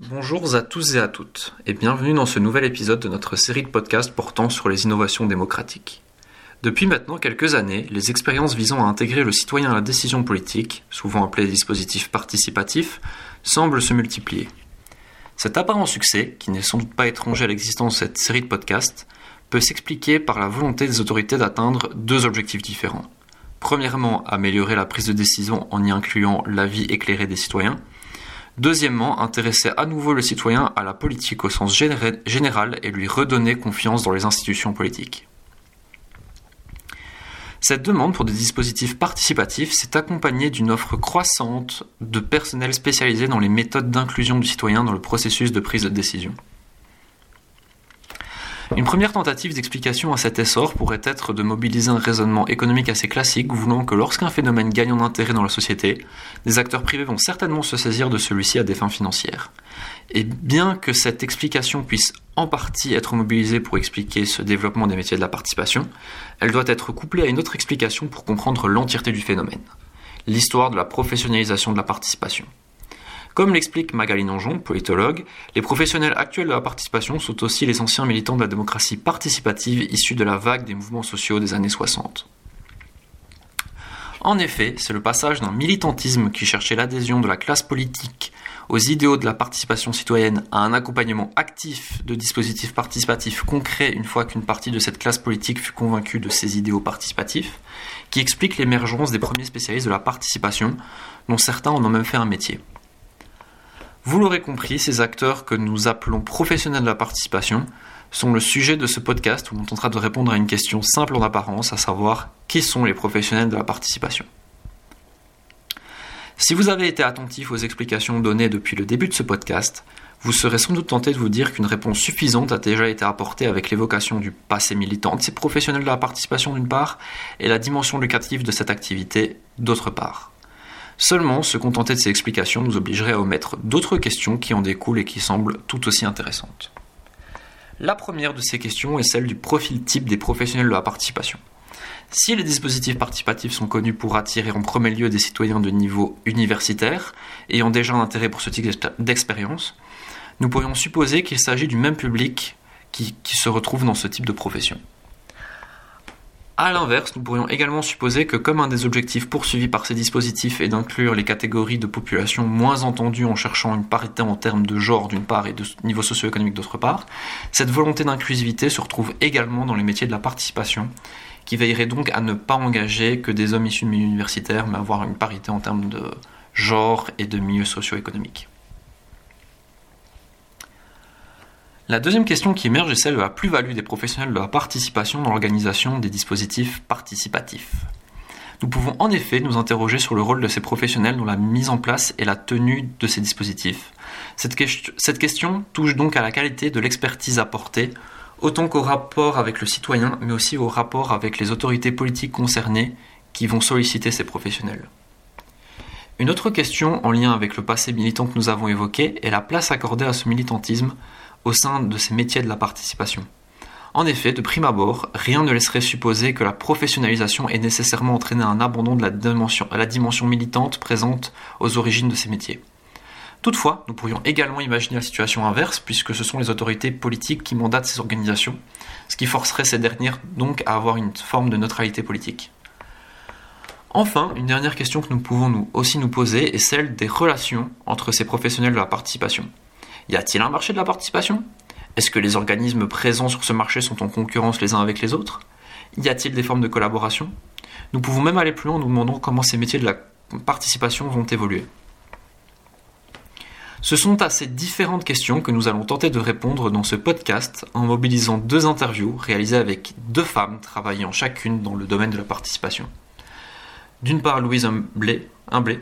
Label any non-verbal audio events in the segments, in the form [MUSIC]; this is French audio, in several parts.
Bonjour à tous et à toutes, et bienvenue dans ce nouvel épisode de notre série de podcasts portant sur les innovations démocratiques. Depuis maintenant quelques années, les expériences visant à intégrer le citoyen à la décision politique, souvent appelées dispositifs participatifs, semblent se multiplier. Cet apparent succès, qui n'est sans doute pas étranger à l'existence de cette série de podcasts, peut s'expliquer par la volonté des autorités d'atteindre deux objectifs différents. Premièrement, améliorer la prise de décision en y incluant l'avis éclairé des citoyens, Deuxièmement, intéresser à nouveau le citoyen à la politique au sens général et lui redonner confiance dans les institutions politiques. Cette demande pour des dispositifs participatifs s'est accompagnée d'une offre croissante de personnel spécialisé dans les méthodes d'inclusion du citoyen dans le processus de prise de décision. Une première tentative d'explication à cet essor pourrait être de mobiliser un raisonnement économique assez classique voulant que lorsqu'un phénomène gagne en intérêt dans la société, des acteurs privés vont certainement se saisir de celui-ci à des fins financières. Et bien que cette explication puisse en partie être mobilisée pour expliquer ce développement des métiers de la participation, elle doit être couplée à une autre explication pour comprendre l'entièreté du phénomène, l'histoire de la professionnalisation de la participation. Comme l'explique Magali Nanjon, politologue, les professionnels actuels de la participation sont aussi les anciens militants de la démocratie participative issus de la vague des mouvements sociaux des années 60. En effet, c'est le passage d'un militantisme qui cherchait l'adhésion de la classe politique aux idéaux de la participation citoyenne à un accompagnement actif de dispositifs participatifs concrets une fois qu'une partie de cette classe politique fut convaincue de ces idéaux participatifs, qui explique l'émergence des premiers spécialistes de la participation, dont certains en ont même fait un métier. Vous l'aurez compris, ces acteurs que nous appelons professionnels de la participation sont le sujet de ce podcast où on tentera de répondre à une question simple en apparence, à savoir qui sont les professionnels de la participation? Si vous avez été attentif aux explications données depuis le début de ce podcast, vous serez sans doute tenté de vous dire qu'une réponse suffisante a déjà été apportée avec l'évocation du passé militant de ces professionnels de la participation d'une part et la dimension lucrative de cette activité d'autre part. Seulement, se contenter de ces explications nous obligerait à omettre d'autres questions qui en découlent et qui semblent tout aussi intéressantes. La première de ces questions est celle du profil type des professionnels de la participation. Si les dispositifs participatifs sont connus pour attirer en premier lieu des citoyens de niveau universitaire, ayant déjà un intérêt pour ce type d'expérience, nous pourrions supposer qu'il s'agit du même public qui, qui se retrouve dans ce type de profession. A l'inverse, nous pourrions également supposer que comme un des objectifs poursuivis par ces dispositifs est d'inclure les catégories de population moins entendues en cherchant une parité en termes de genre d'une part et de niveau socio-économique d'autre part, cette volonté d'inclusivité se retrouve également dans les métiers de la participation, qui veillerait donc à ne pas engager que des hommes issus de milieux universitaires, mais avoir une parité en termes de genre et de milieu socio-économique. La deuxième question qui émerge est celle de la plus-value des professionnels de la participation dans l'organisation des dispositifs participatifs. Nous pouvons en effet nous interroger sur le rôle de ces professionnels dans la mise en place et la tenue de ces dispositifs. Cette, question touche donc à la qualité de l'expertise apportée, autant qu'au rapport avec le citoyen, mais aussi au rapport avec les autorités politiques concernées qui vont solliciter ces professionnels. Une autre question en lien avec le passé militant que nous avons évoqué est la place accordée à ce militantisme au sein de ces métiers de la participation. En effet, de prime abord, rien ne laisserait supposer que la professionnalisation ait nécessairement entraîné un abandon de la dimension, militante présente aux origines de ces métiers. Toutefois, nous pourrions également imaginer la situation inverse, puisque ce sont les autorités politiques qui mandatent ces organisations, ce qui forcerait ces dernières donc à avoir une forme de neutralité politique. Enfin, une dernière question que nous pouvons nous aussi nous poser est celle des relations entre ces professionnels de la participation. Y a-t-il un marché de la participation? Est-ce que les organismes présents sur ce marché sont en concurrence les uns avec les autres? Y a-t-il des formes de collaboration? Nous pouvons même aller plus loin en nous demandant comment ces métiers de la participation vont évoluer. Ce sont à ces différentes questions que nous allons tenter de répondre dans ce podcast en mobilisant deux interviews réalisées avec deux femmes travaillant chacune dans le domaine de la participation. D'une part Louise Humblé,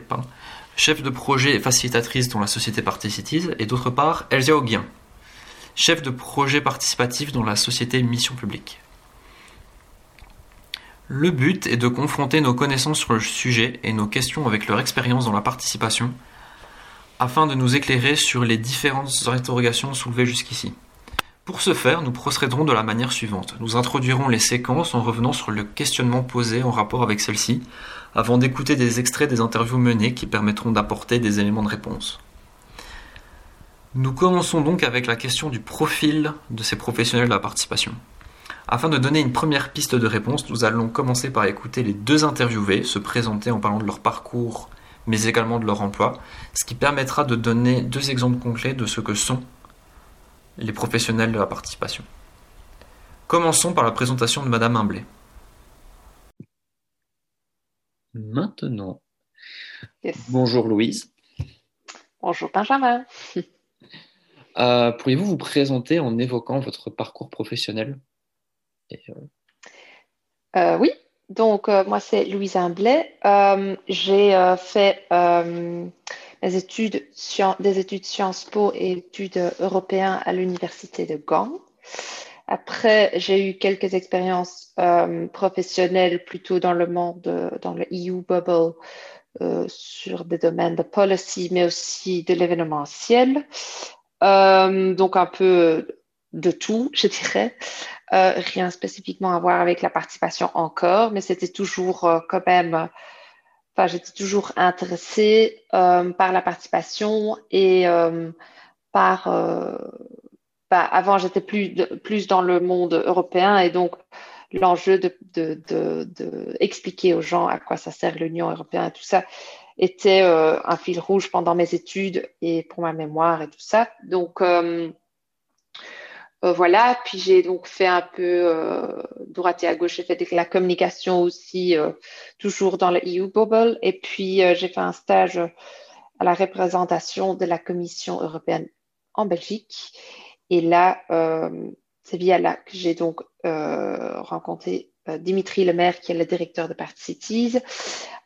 pardon, chef de projet et facilitatrice dans la société participative, et d'autre part Elsia Auguien, chef de projet participatif dans la société Mission Publique. Le but est de confronter nos connaissances sur le sujet et nos questions avec leur expérience dans la participation, afin de nous éclairer sur les différentes interrogations soulevées jusqu'ici. Pour ce faire, nous procéderons de la manière suivante. Nous introduirons les séquences en revenant sur le questionnement posé en rapport avec celle-ci, avant d'écouter des extraits des interviews menées qui permettront d'apporter des éléments de réponse. Nous commençons donc avec la question du profil de ces professionnels de la participation. Afin de donner une première piste de réponse, nous allons commencer par écouter les deux interviewés se présenter en parlant de leur parcours, mais également de leur emploi, ce qui permettra de donner deux exemples concrets de ce que sont les professionnels de la participation. Commençons par la présentation de Madame Imblé. Maintenant. Bonjour Louise. Bonjour Benjamin. [LAUGHS] Euh, pourriez-vous vous présenter en évoquant votre parcours professionnel? Euh, euh, Oui, donc moi c'est Louise Imblay. J'ai fait mes études, des études Sciences Po et études européennes à l'université de Gand. Après, j'ai eu quelques expériences professionnelles plutôt dans le monde, dans le EU Bubble, sur des domaines de policy, mais aussi de l'événementiel. Euh, donc un peu de tout, [LAUGHS] je dirais. Euh, rien spécifiquement à voir avec la participation encore, mais c'était toujours euh, quand même, enfin j'étais toujours intéressée par la participation et par, bah, avant j'étais plus, dans le monde européen et donc l'enjeu de, expliquer aux gens à quoi ça sert l'Union européenne et tout ça, était euh, un fil rouge pendant mes études et pour ma mémoire et tout ça. Donc euh, euh, voilà, puis j'ai donc fait un peu droite et à gauche, j'ai fait la communication aussi, toujours dans le EU Bubble. Et puis j'ai fait un stage à la représentation de la Commission européenne en Belgique. Et là, c'est via là que j'ai donc rencontré Dimitri Lemaire, qui est le directeur de Party Cities,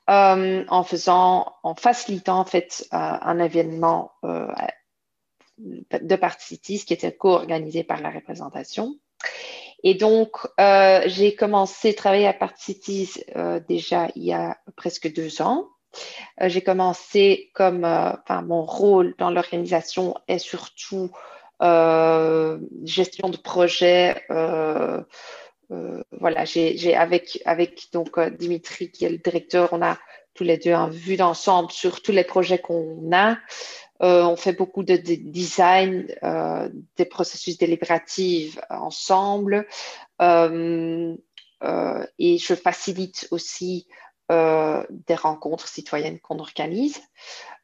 euh, en faisant, en facilitant en fait euh, un événement euh, de Cities qui était co-organisé par la représentation. Et donc, j'ai commencé à travailler à Cities déjà il y a presque deux ans. j'ai commencé comme, enfin, mon rôle dans l'organisation est surtout gestion de projet, euh, voilà, j'ai avec, avec donc euh, Dimitri qui est le directeur, on a tous les deux un vue d'ensemble sur tous les projets qu'on a. Euh, on fait beaucoup de, design, des processus délibératifs ensemble. et je facilite aussi des rencontres citoyennes qu'on organise.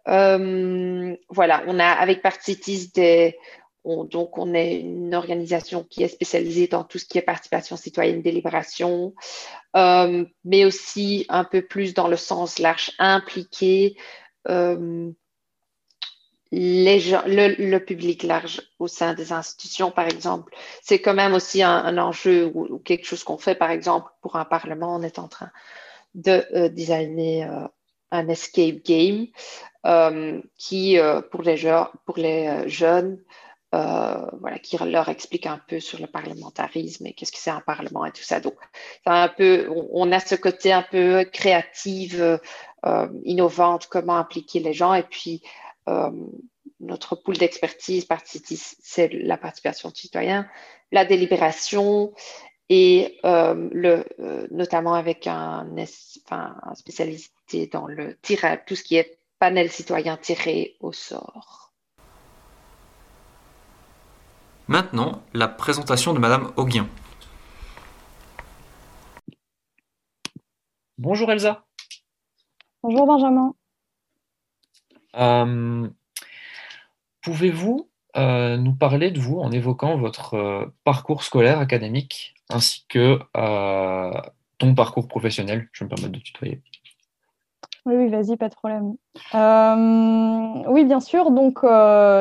voilà, on a avec Partitis des, donc, on est une organisation qui est spécialisée dans tout ce qui est participation citoyenne, délibération, euh, mais aussi un peu plus dans le sens large, impliquer euh, le, public large au sein des institutions, par exemple. C'est quand même aussi un, enjeu ou, quelque chose qu'on fait, par exemple, pour un parlement, on est en train de euh, designer un escape game qui, pour les, pour les jeunes, euh, voilà, qui leur explique un peu sur le parlementarisme et qu'est-ce que c'est un parlement et tout ça. Donc, un peu, on, a ce côté un peu créative, euh, innovante, comment impliquer les gens. Et puis, euh, notre pool d'expertise, c'est la participation citoyenne, la délibération et le, notamment avec un, enfin, un spécialité dans le tirage, tout ce qui est panel citoyen tiré au sort. Maintenant, la présentation de Madame Auguien. Bonjour Elsa. Bonjour Benjamin. Euh, pouvez-vous euh, nous parler de vous en évoquant votre euh, parcours scolaire académique ainsi que ton parcours professionnel? Je me permets de tutoyer. Oui, oui vas-y, pas de problème. Oui, bien sûr. Donc,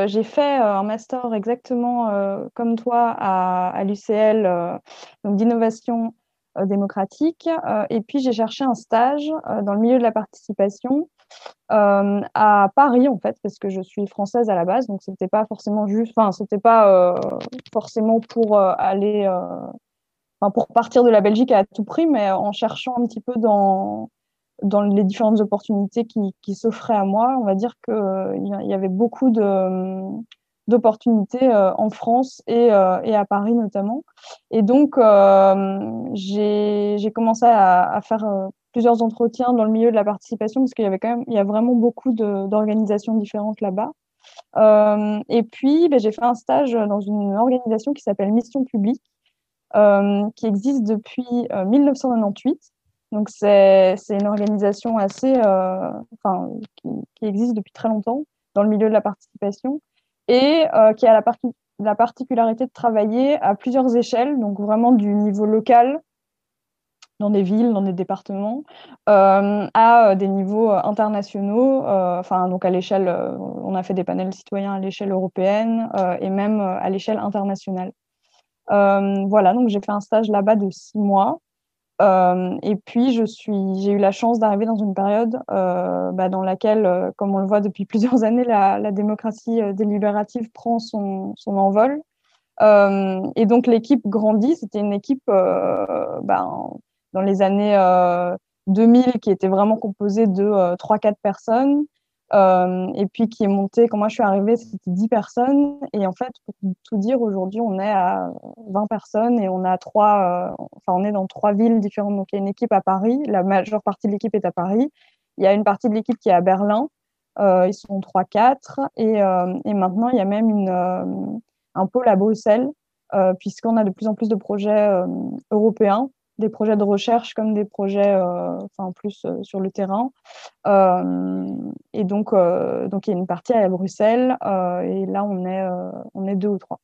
j'ai fait un master exactement comme toi à, l'UCL, donc d'innovation démocratique. et puis, j'ai cherché un stage dans le milieu de la participation à Paris, en fait, parce que je suis française à la base. Donc, c'était pas forcément juste, enfin, c'était pas forcément pour aller, enfin, pour partir de la Belgique à tout prix, mais en cherchant un petit peu dans dans les différentes opportunités qui, s'offraient à moi, on va dire qu'il euh, il y avait beaucoup d'opportunités euh, en France et, euh, et, à Paris notamment. Et donc, j'ai, j'ai commencé à faire plusieurs entretiens dans le milieu de la participation parce qu'il y avait quand même, il y a vraiment beaucoup d'organisations différentes là-bas. et puis, ben, j'ai fait un stage dans une organisation qui s'appelle Mission Publique, qui existe depuis 1998. Donc, c'est une organisation assez, enfin, qui, existe depuis très longtemps dans le milieu de la participation et qui a la, la particularité de travailler à plusieurs échelles, donc vraiment du niveau local dans des villes, dans des départements, euh, à euh, des niveaux euh, internationaux, enfin donc à l'échelle, on a fait des panels citoyens à l'échelle européenne et même à l'échelle internationale. voilà, donc j'ai fait un stage là-bas de six mois. et puis, j'ai eu la chance d'arriver dans une période bah, dans laquelle, comme on le voit depuis [LAUGHS] plusieurs années, la, démocratie délibérative prend son, son envol. et donc, l'équipe grandit. C'était une équipe bah, dans les années 2000 euh, qui était vraiment composé de 3-4 euh, personnes. Euh, et puis qui est monté, quand moi je suis arrivée, c'était 10 personnes. Et en fait, pour tout dire, aujourd'hui, on est à 20 personnes et on, a trois, enfin, on est dans trois villes différentes. Donc il y a une équipe à Paris, la majeure partie de l'équipe est à Paris. Il y a une partie de l'équipe qui est à Berlin, ils sont 3-4. Et, et, maintenant, il y a même une, un pôle à Bruxelles, puisqu'on a de plus en plus de projets européens des projets de recherche comme des projets euh, enfin plus euh, sur le terrain. Euh, et donc, donc il y a une partie à Bruxelles et là on est, on est deux ou trois.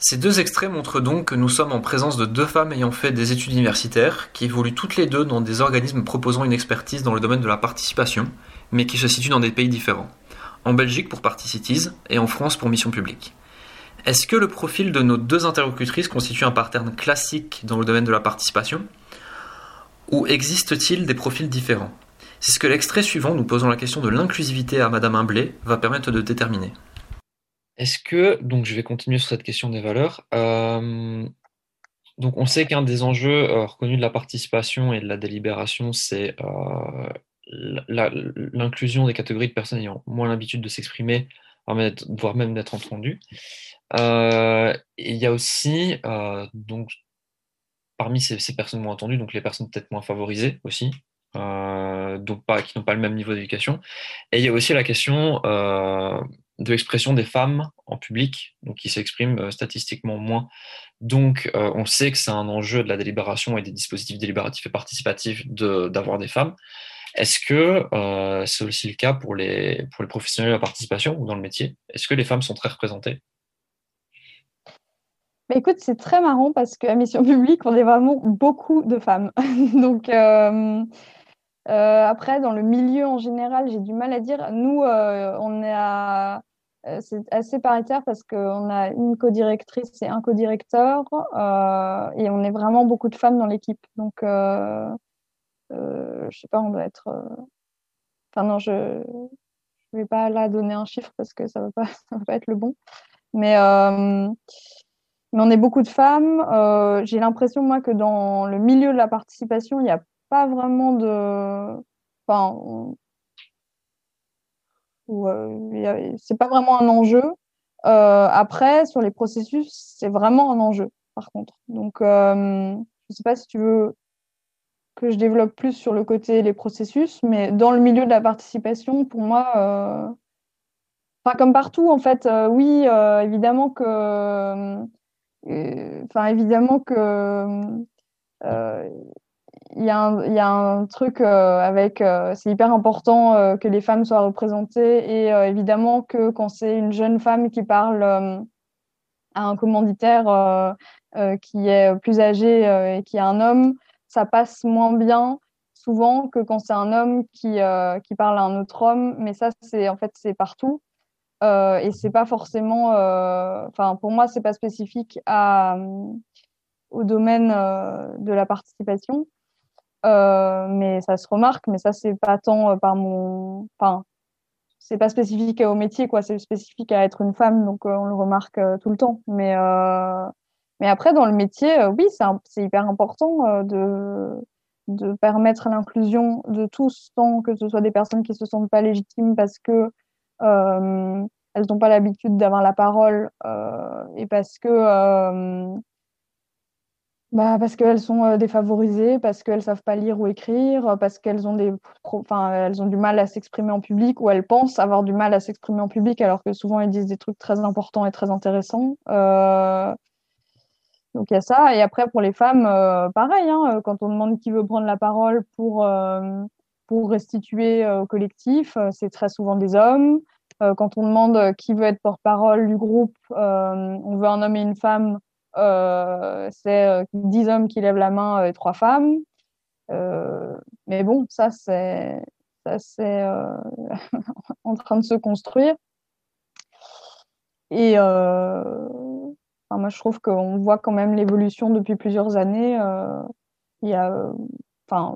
Ces deux extraits montrent donc que nous sommes en présence de deux femmes ayant fait des études universitaires, qui évoluent toutes les deux dans des organismes proposant une expertise dans le domaine de la participation, mais qui se situent dans des pays différents. En Belgique pour Particities et en France pour Mission Publique. Est-ce que le profil de nos deux interlocutrices constitue un pattern classique dans le domaine de la participation Ou existe-t-il des profils différents? C'est ce que l'extrait suivant, nous posant la question de l'inclusivité à Madame Imblé, va permettre de déterminer. Est-ce que, donc je vais continuer sur cette question des valeurs, euh, donc on sait qu'un des enjeux euh, reconnus de la participation et de la délibération, c'est euh, l'inclusion des catégories de personnes ayant moins l'habitude de s'exprimer, voire même d'être entendues. Euh, il y a aussi, euh, donc, parmi ces, personnes moins entendues, donc les personnes peut-être moins favorisées aussi, euh, donc pas, qui n'ont pas le même niveau d'éducation. Et il y a aussi la question de l'expression des femmes en public, donc qui s'expriment statistiquement moins. Donc, on sait que c'est un enjeu de la délibération et des dispositifs délibératifs et participatifs d'avoir des femmes. Est-ce que c'est aussi le cas pour les, pour les professionnels de la participation ou dans le métier? Est-ce que les femmes sont très représentées? Écoute, c'est très marrant parce qu'à Mission Publique, on est vraiment beaucoup de femmes. [LAUGHS] Donc, euh, euh, après, dans le milieu en général, j'ai du mal à dire. Nous, euh, on est à. C'est assez paritaire parce qu'on a une co-directrice et un co-directeur et on est vraiment beaucoup de femmes dans l'équipe. Donc, je sais pas, on doit être. Enfin, non, je ne vais pas là donner un chiffre parce que ça ne va, [LAUGHS] va pas être le bon. Mais mais on est beaucoup de femmes. Euh, j'ai l'impression, moi, que dans le milieu de la participation, il n'y a pas vraiment de. Enfin, euh, c'est pas vraiment un enjeu. Euh, après, sur les processus, c'est vraiment un enjeu, par contre. Donc, je ne sais pas si tu veux que je développe plus sur le côté les processus, mais dans le milieu de la participation, pour moi, enfin, comme partout, en fait, oui, évidemment que Enfin, évidemment que euh, il y, a un truc euh, avec, euh, c'est hyper important que les femmes soient représentées et évidemment que quand c'est une jeune femme qui parle à un commanditaire qui est plus âgé et qui est un homme, ça passe moins bien souvent que quand c'est un homme qui, qui parle à un autre homme. Mais ça, c'est en fait, c'est partout. Euh, et c'est pas forcément, euh, enfin pour moi c'est pas spécifique à, euh, au domaine de la participation, mais ça se remarque. Mais ça c'est pas tant par mon, enfin c'est pas spécifique au métier quoi, c'est spécifique à être une femme donc on le remarque tout le temps. Mais mais après dans le métier, oui c'est hyper important de de permettre l'inclusion de tous, tant que ce soit des personnes qui se sentent pas légitimes parce que euh, elles n'ont pas l'habitude d'avoir la parole euh, et parce que euh, bah, parce qu'elles sont euh, défavorisées, parce qu'elles savent pas lire ou écrire, parce qu'elles ont des, enfin, elles ont du mal à s'exprimer en public ou elles pensent avoir du mal à s'exprimer en public alors que souvent elles disent des trucs très importants et très intéressants. Euh, donc il y a ça. Et après pour les femmes, euh, pareil, hein, quand on demande qui veut prendre la parole pour pour restituer au collectif, c'est très souvent des hommes. quand on demande qui veut être porte-parole du groupe, on veut un homme et une femme. Euh, c'est 10 euh, hommes qui lèvent la main et 3 femmes. Euh, mais bon, ça, c'est [LAUGHS] en train de se construire. Et moi, je trouve qu'on voit quand même l'évolution depuis plusieurs années. il y a, enfin,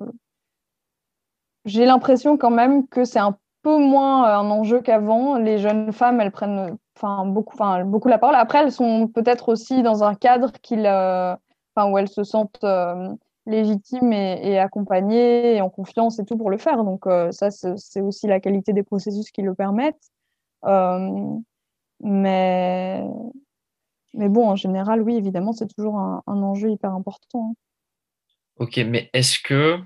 j'ai l'impression quand même que c'est un peu moins un enjeu qu'avant. Les jeunes femmes, elles prennent enfin beaucoup, enfin beaucoup la parole. Après, elles sont peut-être aussi dans un cadre euh, où elles se sentent euh, légitimes et, accompagnées et en confiance et tout pour le faire. Donc euh, ça, c'est aussi la qualité des processus qui le permettent. mais mais bon, en général, oui, évidemment, c'est toujours un, enjeu hyper important. Ok, mais est-ce que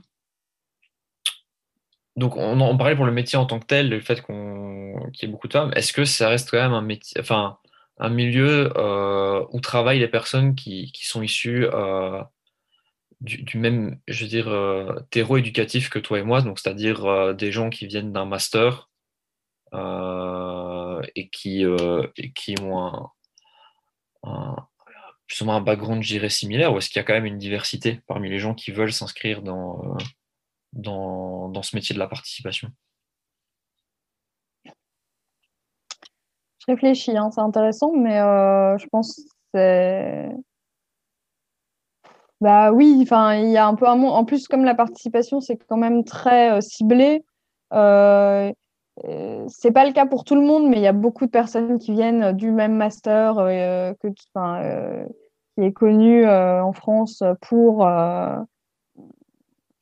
donc on parlait pour le métier en tant que tel, le fait qu'il y ait beaucoup de femmes. Est-ce que ça reste quand même un métier, enfin un milieu euh, où travaillent les personnes qui, sont issues euh, du, même, je veux dire, euh, terreau éducatif que toi et moi, donc c'est-à-dire des gens qui viennent d'un master et qui qui ont plus ou moins un background, je dirais, similaire, ou est-ce qu'il y a quand même une diversité parmi les gens qui veulent s'inscrire dans dans, dans, ce métier de la participation Je réfléchis, hein, c'est intéressant, mais euh, je pense que c'est. Bah oui, enfin, il y a un peu un monde. En plus, comme la participation, c'est quand même très euh, ciblé. Euh, c'est pas le cas pour tout le monde, mais il y a beaucoup de personnes qui viennent du même master euh, qui est connu en France pour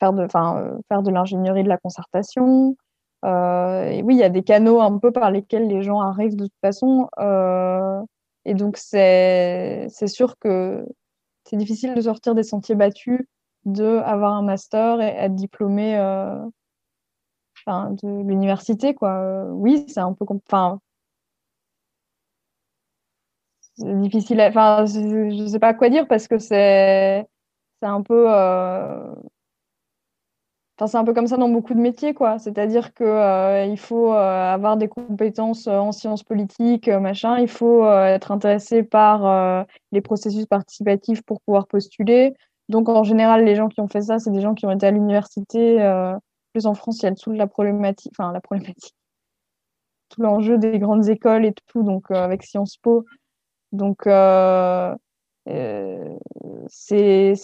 faire de, euh, faire de l'ingénierie de la concertation. Euh, et oui, il y a des canaux un peu par lesquels les gens arrivent de toute façon. Euh, et donc, c'est sûr que c'est difficile de sortir des sentiers battus, de avoir un master et être diplômé de l'université. oui, c'est un peu... Enfin, c'est difficile. Enfin, je sais pas quoi dire parce que c'est un peu c'est un peu comme ça dans beaucoup de métiers, quoi. C'est-à-dire qu'il euh, faut euh, avoir des compétences euh, en sciences politiques, machin. Il faut être intéressé par les processus participatifs pour pouvoir postuler. Donc, en général, les gens qui ont fait ça, c'est des gens qui ont été à l'université. plus en France, il y a tout la problématique, enfin la problématique, [LAUGHS] tout l'enjeu des grandes écoles et tout, donc avec Sciences Po. Donc, c'est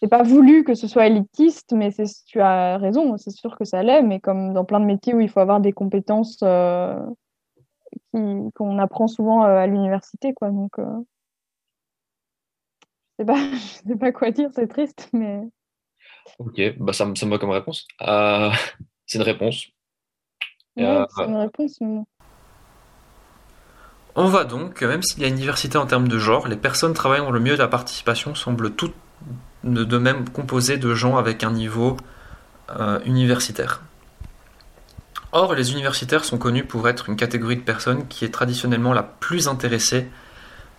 c'est pas voulu que ce soit élitiste, mais tu as raison, c'est sûr que ça l'est, mais comme dans plein de métiers où il faut avoir des compétences euh, qu'on apprend souvent euh, à l'université, quoi. Donc, euh, je sais pas, [LAUGHS] je sais pas quoi dire, c'est triste, mais. Ok, bah ça, ça me va comme réponse. [LAUGHS] c'est une réponse. c'est une réponse. On voit donc que même s'il y a une diversité en termes de genre, les personnes travaillant dans le milieu de la participation semblent toutes de même composé de gens avec un niveau euh, universitaire. Or, les universitaires sont connus pour être une catégorie de personnes qui est traditionnellement la plus intéressée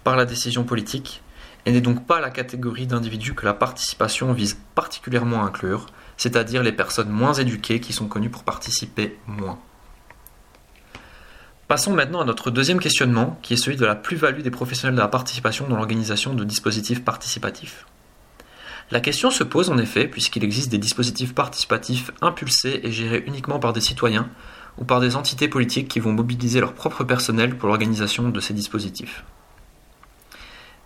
par la décision politique et n'est donc pas la catégorie d'individus que la participation vise particulièrement à inclure, c'est-à-dire les personnes moins éduquées qui sont connues pour participer moins. Passons maintenant à notre deuxième questionnement, qui est celui de la plus-value des professionnels de la participation dans l'organisation de dispositifs participatifs. La question se pose en effet puisqu'il existe des dispositifs participatifs impulsés et gérés uniquement par des citoyens ou par des entités politiques qui vont mobiliser leur propre personnel pour l'organisation de ces dispositifs.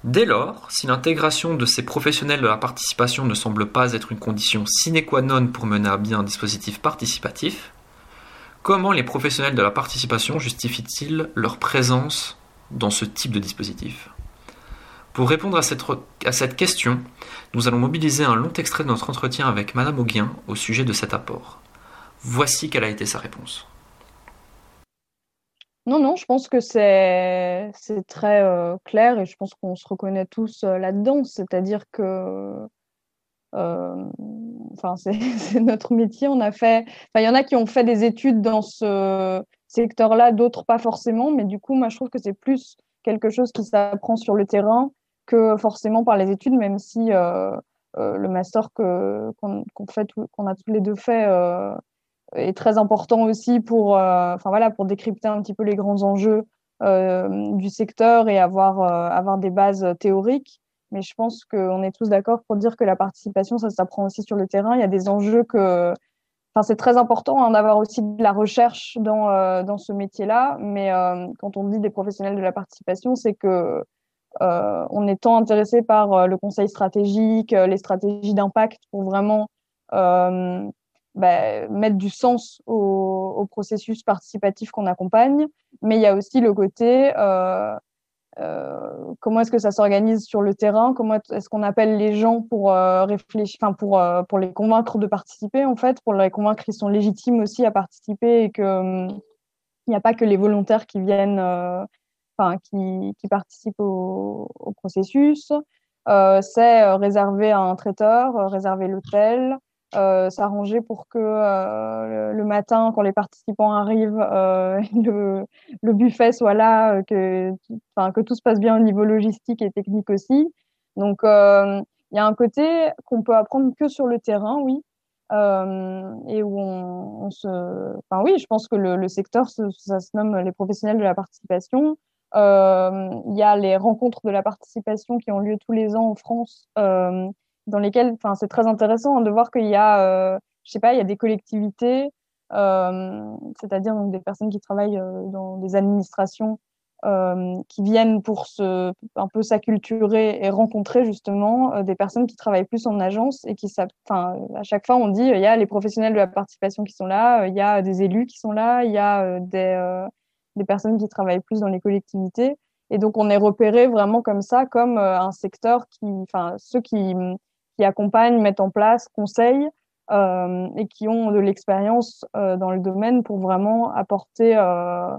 Dès lors, si l'intégration de ces professionnels de la participation ne semble pas être une condition sine qua non pour mener à bien un dispositif participatif, comment les professionnels de la participation justifient-ils leur présence dans ce type de dispositif? Pour répondre à cette, à cette question, nous allons mobiliser un long extrait de notre entretien avec Madame Auguin au sujet de cet apport. Voici quelle a été sa réponse. Non, non, je pense que c'est très clair et je pense qu'on se reconnaît tous là-dedans. C'est-à-dire que enfin, [LAUGHS] c'est notre métier. Il y en a qui ont fait des études dans ce secteur-là, d'autres pas forcément. Mais du coup, moi, je trouve que c'est plus quelque chose qui s'apprend sur le terrain que forcément par les études, même si euh, euh, le master qu'on fait, qu'on a tous les deux fait, euh, est très important aussi pour, enfin voilà, pour décrypter un petit peu les grands enjeux du secteur et avoir avoir des bases théoriques. Mais je pense qu'on est tous d'accord pour dire que la participation, ça s'apprend aussi sur le terrain. Il y a des enjeux que. Enfin, c'est très important hein, d'avoir aussi de la recherche dans, dans ce métier-là. Mais quand on dit des professionnels de la participation, c'est que euh, on est tant intéressé par le conseil stratégique, les stratégies d'impact pour vraiment bah, mettre du sens au, processus participatif qu'on accompagne. Mais il y a aussi le côté euh, comment est-ce que ça s'organise sur le terrain? Comment est-ce qu'on appelle les gens pour euh, réfléchir, enfin pour euh, pour les convaincre de participer en fait, pour les convaincre qu'ils sont légitimes aussi à participer et que hum, il n'y a pas que les volontaires qui viennent, qui, qui, participent au, processus. c'est réserver un traiteur, réserver l'hôtel, euh, s'arranger pour que euh, le, matin, quand les participants arrivent, euh, [LAUGHS] le, buffet soit là, que, tout se passe bien au niveau logistique et technique aussi. Donc, il y a un côté qu'on peut apprendre que sur le terrain, oui, et où on, se. Enfin, oui, je pense que le secteur, ça se nomme les professionnels de la participation. Il y a les rencontres de la participation qui ont lieu tous les ans en France, dans lesquels, enfin, c'est très intéressant hein, de voir qu'il y a, euh, je sais pas, il y a des collectivités, euh, c'est-à-dire donc des personnes qui travaillent euh, dans des administrations qui viennent pour se, un peu s'acculturer et rencontrer justement des personnes qui travaillent plus en agence et qui, enfin, à chaque fois on dit il y a les professionnels de la participation qui sont là, il y a des élus qui sont là, il y a des, des personnes qui travaillent plus dans les collectivités. Et donc, on est repéré vraiment comme ça, comme un secteur qui, enfin, ceux qui, qui accompagnent, mettent en place, conseillent euh, et qui ont de l'expérience euh, dans le domaine pour vraiment apporter, euh,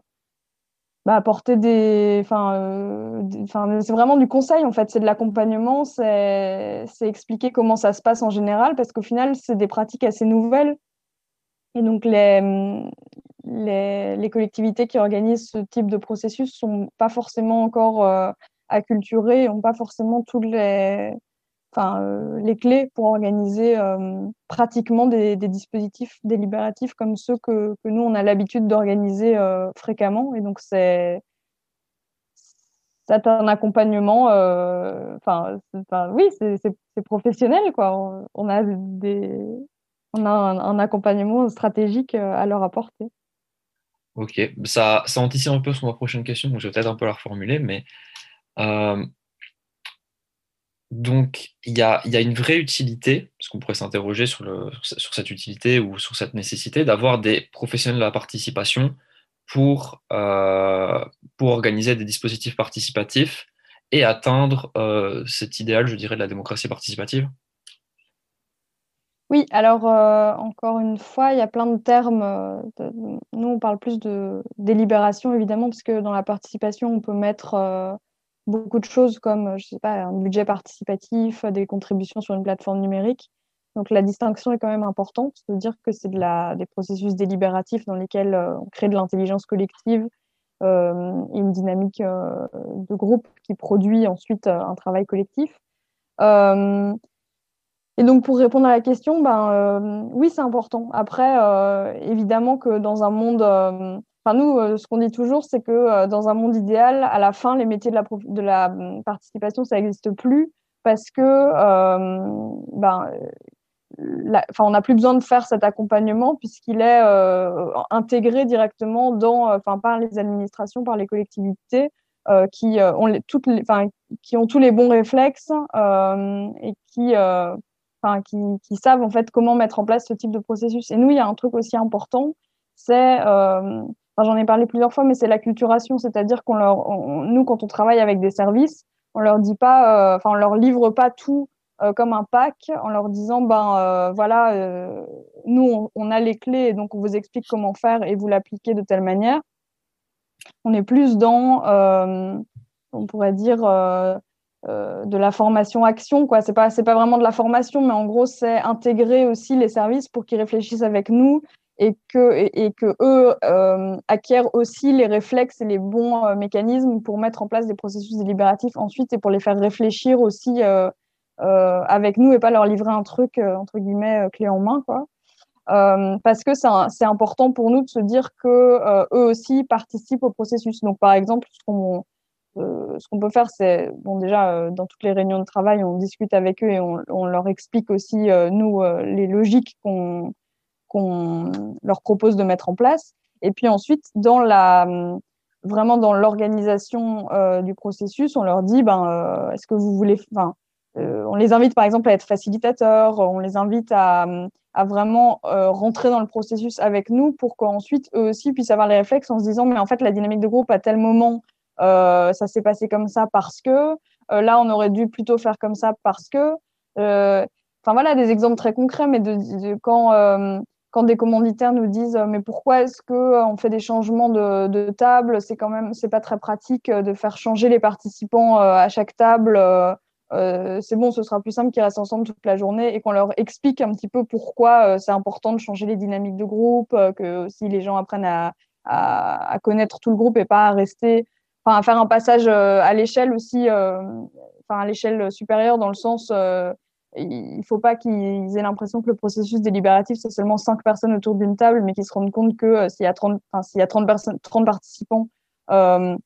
bah, apporter des, enfin, c'est vraiment du conseil en fait, c'est de l'accompagnement, c'est expliquer comment ça se passe en général parce qu'au final c'est des pratiques assez nouvelles et donc les, les, collectivités qui organisent ce type de processus sont pas forcément encore acculturées, n'ont pas forcément tous les euh, les clés pour organiser euh, pratiquement des, dispositifs délibératifs comme ceux que, que nous, on a l'habitude d'organiser euh, fréquemment. Et donc, c'est un accompagnement, enfin, oui, c'est professionnel, quoi. On a, des, on a un, accompagnement stratégique à leur apporter. Ok, ça, anticipe un peu sur ma prochaine question, donc je vais peut-être un peu la reformuler, mais donc, il y a, une vraie utilité, parce qu'on pourrait s'interroger sur, cette utilité ou sur cette nécessité d'avoir des professionnels de la participation pour, euh, organiser des dispositifs participatifs et atteindre euh, cet idéal, je dirais, de la démocratie participative. Oui, alors euh, encore une fois, il y a plein de termes. nous, on parle plus de délibération, évidemment, parce que dans la participation, on peut mettre beaucoup de choses comme, je sais pas, un budget participatif, des contributions sur une plateforme numérique. Donc la distinction est quand même importante de dire que c'est de la, des processus délibératifs dans lesquels euh, on crée de l'intelligence collective euh, et une dynamique euh, de groupe qui produit ensuite un travail collectif. Et donc pour répondre à la question, ben oui c'est important. Après évidemment que dans un monde Enfin, nous, euh, ce qu'on dit toujours, c'est que euh, dans un monde idéal, à la fin, les métiers de la, de la participation, ça n'existe plus parce que euh, ben, enfin, on n'a plus besoin de faire cet accompagnement puisqu'il est intégré directement dans, enfin, par les administrations, par les collectivités qui, ont les, toutes les, qui ont tous les bons réflexes et qui, qui, savent en fait comment mettre en place ce type de processus. Et nous, il y a un truc aussi important, c'est j'en ai parlé plusieurs fois, mais c'est l'acculturation, c'est-à-dire qu'on leur, nous, quand on travaille avec des services, on leur dit pas, euh, enfin, on leur livre pas tout euh, comme un pack en leur disant, ben euh, voilà, nous, on, a les clés, donc on vous explique comment faire et vous l'appliquez de telle manière. on est plus dans, on pourrait dire, de la formation action. Ce n'est pas, pas vraiment de la formation, mais en gros, c'est intégrer aussi les services pour qu'ils réfléchissent avec nous et que, et, que eux euh, acquièrent aussi les réflexes et les bons euh, mécanismes pour mettre en place des processus délibératifs ensuite et pour les faire réfléchir aussi euh, avec nous et pas leur livrer un truc entre guillemets clé en main quoi. parce que c'est important pour nous de se dire que eux aussi participent au processus. Donc par exemple, ce qu'on ce qu'on peut faire, c'est bon déjà dans toutes les réunions de travail, on discute avec eux et on, leur explique aussi nous les logiques qu'on leur propose de mettre en place. Et puis ensuite, dans la, vraiment dans l'organisation euh, du processus, on leur dit, ben, euh, est-ce que vous voulez, enfin, euh, on les invite par exemple à être facilitateurs, on les invite à, à vraiment rentrer dans le processus avec nous pour qu'ensuite eux aussi puissent avoir les réflexes en se disant, mais en fait, la dynamique de groupe à tel moment, ça s'est passé comme ça parce que là, on aurait dû plutôt faire comme ça parce que. Enfin voilà, des exemples très concrets, mais quand quand des commanditaires nous disent mais pourquoi est-ce que euh, on fait des changements de, table? C'est quand même c'est pas très pratique euh, de faire changer les participants euh, à chaque table. c'est bon, ce sera plus simple qu'ils restent ensemble toute la journée et qu'on leur explique un petit peu pourquoi c'est important de changer les dynamiques de groupe, que si les gens apprennent à, à, connaître tout le groupe et pas à rester, enfin faire un passage à l'échelle aussi, enfin à l'échelle supérieure dans le sens il ne faut pas qu'ils aient l'impression que le processus délibératif, c'est seulement cinq personnes autour d'une table, mais qu'ils se rendent compte que euh, s'il y a 30, s'il y a 30, personnes, 30 participants, euh,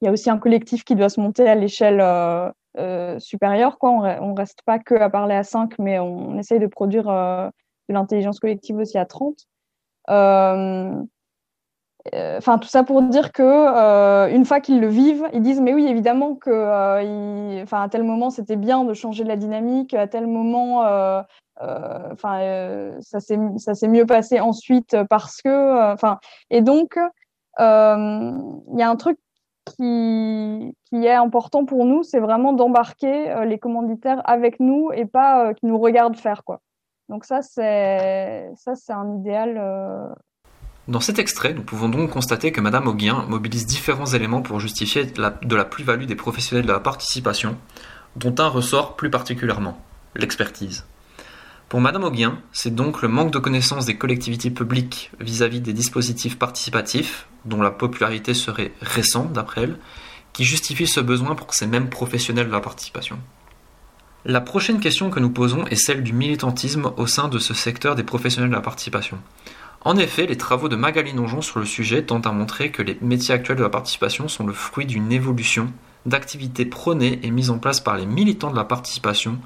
il y a aussi un collectif qui doit se monter à l'échelle euh, euh supérieure. Quoi. On ne reste pas que à parler à 5, mais on, essaye de produire euh, de l'intelligence collective aussi à 30. Euh, enfin, tout ça pour dire que euh, une fois qu'ils le vivent, ils disent mais oui évidemment que euh, à tel moment c'était bien de changer la dynamique, à tel moment enfin ça s'est ça s'est mieux passé ensuite parce que enfin et donc il y a un truc qui, qui est important pour nous, c'est vraiment d'embarquer les commanditaires avec nous et pas qu'ils nous regardent faire quoi. Donc ça c'est ça c'est un idéal dans cet extrait, nous pouvons donc constater que Madame Auguin mobilise différents éléments pour justifier de la plus-value des professionnels de la participation, dont un ressort plus particulièrement, l'expertise. Pour Madame Auguin, c'est donc le manque de connaissance des collectivités publiques vis-à-vis des dispositifs participatifs, dont la popularité serait récente d'après elle, qui justifie ce besoin pour ces mêmes professionnels de la participation. La prochaine question que nous posons est celle du militantisme au sein de ce secteur des professionnels de la participation. En effet, les travaux de Magali Nonjon sur le sujet tentent à montrer que les métiers actuels de la participation sont le fruit d'une évolution d'activités prônées et mises en place par les militants de la participation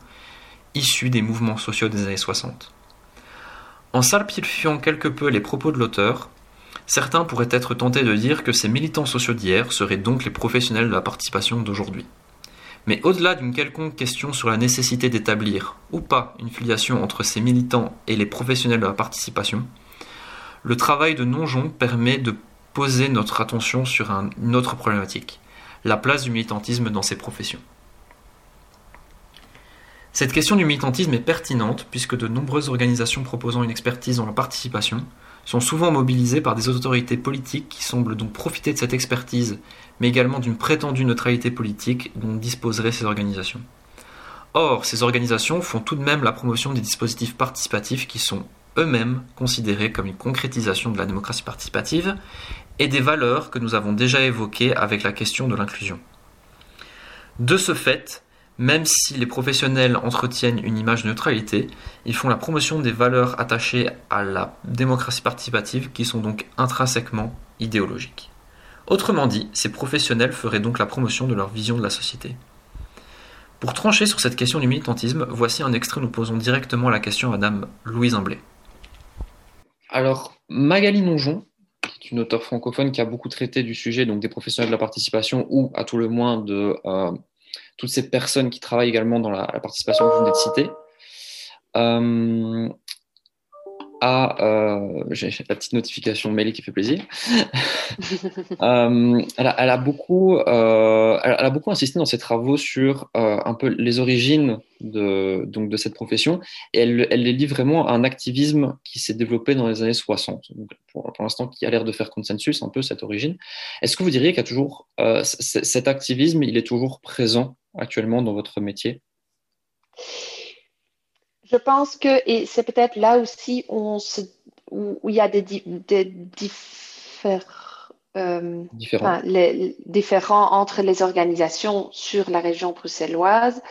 issus des mouvements sociaux des années 60. En salpifiant quelque peu les propos de l'auteur, certains pourraient être tentés de dire que ces militants sociaux d'hier seraient donc les professionnels de la participation d'aujourd'hui. Mais au-delà d'une quelconque question sur la nécessité d'établir ou pas une filiation entre ces militants et les professionnels de la participation, le travail de Nonjon permet de poser notre attention sur une autre problématique, la place du militantisme dans ces professions. Cette question du militantisme est pertinente puisque de nombreuses organisations proposant une expertise dans la participation sont souvent mobilisées par des autorités politiques qui semblent donc profiter de cette expertise, mais également d'une prétendue neutralité politique dont disposeraient ces organisations. Or, ces organisations font tout de même la promotion des dispositifs participatifs qui sont eux-mêmes considérés comme une concrétisation de la démocratie participative et des valeurs que nous avons déjà évoquées avec la question de l'inclusion. De ce fait, même si les professionnels entretiennent une image de neutralité, ils font la promotion des valeurs attachées à la démocratie participative qui sont donc intrinsèquement idéologiques. Autrement dit, ces professionnels feraient donc la promotion de leur vision de la société. Pour trancher sur cette question du militantisme, voici un extrait nous posons directement la question à Madame Louise Imblé. Alors, Magali Nonjon, qui est une auteure francophone qui a beaucoup traité du sujet, donc des professionnels de la participation, ou à tout le moins de euh, toutes ces personnes qui travaillent également dans la, participation que vous venez de citer. Euh, a, euh, j'ai la petite notification mail qui fait plaisir. [LAUGHS] Euh, elle, a, beaucoup, euh, elle, a beaucoup insisté dans ses travaux sur un peu les origines de, donc de cette profession et elle, elle les lit vraiment à un activisme qui s'est développé dans les années 60, pour, pour l'instant qui a l'air de faire consensus un peu cette origine. Est-ce que vous diriez qu'il y a toujours cet activisme, il est toujours présent actuellement dans votre métier? Je pense que, et c'est peut-être là aussi où, il y a des, euh, différents. entre les organisations sur la région bruxelloise.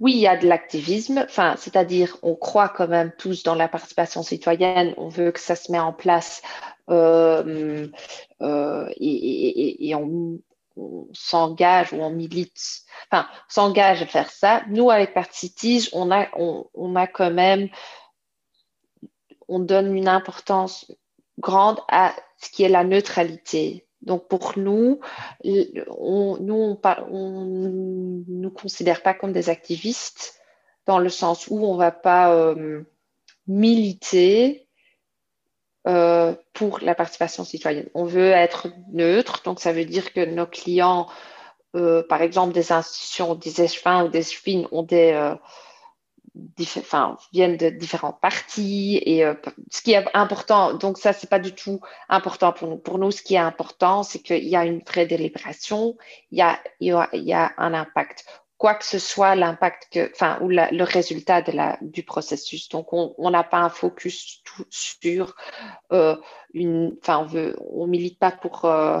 Oui, il y a de l'activisme, enfin, c'est-à-dire on croit quand même tous dans la participation citoyenne, on veut que ça se mette en place euh, euh, et, et, on, on s'engage ou on milite, enfin, s'engage à faire ça. Nous, avec Party on a, on, a quand même, on donne une importance grande à ce qui est la neutralité. Donc pour nous, on, nous, on ne nous considère pas comme des activistes dans le sens où on ne va pas euh, militer euh, pour la participation citoyenne. On veut être neutre, donc ça veut dire que nos clients, euh, par exemple des institutions, des échevins ou des échevines, euh, viennent de différentes parties. Et ce qui est important, donc ça, c'est pas du tout important pour nous. Pour nous, ce qui est important, c'est qu'il y a une vraie délibération, il y a un impact quoi que ce soit l'impact que, enfin, ou le résultat de la, du processus. Donc, on n'a pas un focus sur euh, une, enfin, on veut, milite pas pour, euh,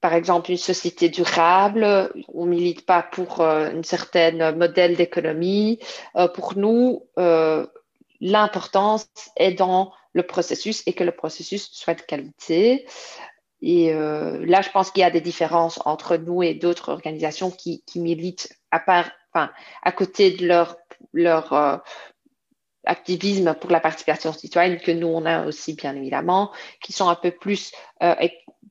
par exemple, une société durable. On milite pas pour euh, une certaine modèle d'économie. pour nous, l'importance est dans le processus et que le processus soit de qualité. Et euh, là, je pense qu'il y a des différences entre nous et d'autres organisations qui, militent à part, enfin, à côté de leur, leur euh, activisme pour la participation citoyenne que nous on a aussi bien évidemment, qui sont un peu plus, euh,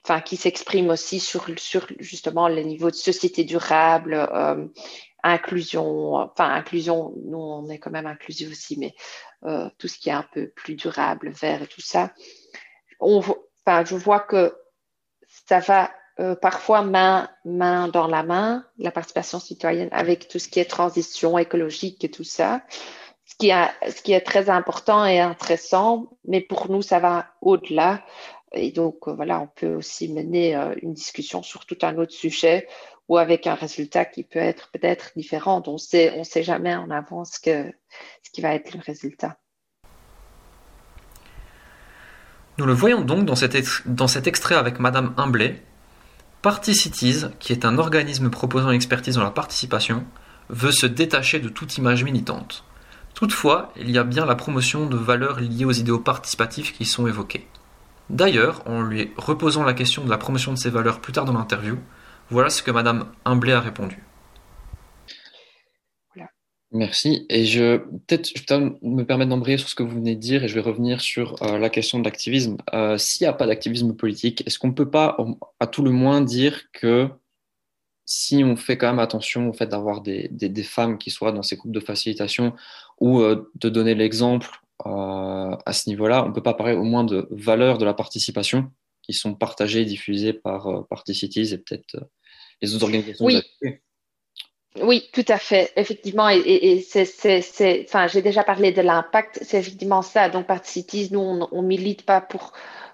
enfin, qui s'expriment aussi sur, sur justement le niveau de société durable, inclusion, enfin inclusion, nous on est quand même inclusif aussi, mais tout ce qui est un peu plus durable, vert et tout ça. On, enfin, je vois que ça va euh, parfois main, main dans la main, la participation citoyenne, avec tout ce qui est transition écologique et tout ça, ce qui, a, ce qui est très important et intéressant, mais pour nous, ça va au-delà. Et donc, euh, voilà, on peut aussi mener euh, une discussion sur tout un autre sujet ou avec un résultat qui peut être peut-être différent. On sait, on sait jamais en avance que, ce qui va être le résultat. Nous le voyons donc dans cet, extrait avec Madame Humblet. Party qui est un organisme proposant l'expertise dans la participation, veut se détacher de toute image militante. Toutefois, il y a bien la promotion de valeurs liées aux idéaux participatifs qui sont évoquées. D'ailleurs, en lui reposant la question de la promotion de ces valeurs plus tard dans l'interview, voilà ce que Madame Humblet a répondu. Merci. Et je peut-être je vais me permettre d'embrayer sur ce que vous venez de dire et je vais revenir sur euh, la question de l'activisme. Euh, s'il n'y a pas d'activisme politique, est-ce qu'on ne peut pas, à tout le moins, dire que si on fait quand même attention au fait d'avoir des, des, femmes qui soient dans ces groupes de facilitation ou euh, de donner l'exemple à ce niveau-là, on ne peut pas parler au moins de valeurs de la participation qui sont partagées et diffusées par Particitiz et peut-être les autres organisations. Oui. Oui, tout à fait, effectivement. Et, et, c'est, enfin, j'ai déjà parlé de l'impact, c'est effectivement ça. Donc, Particities, nous, on, ne milite pas pour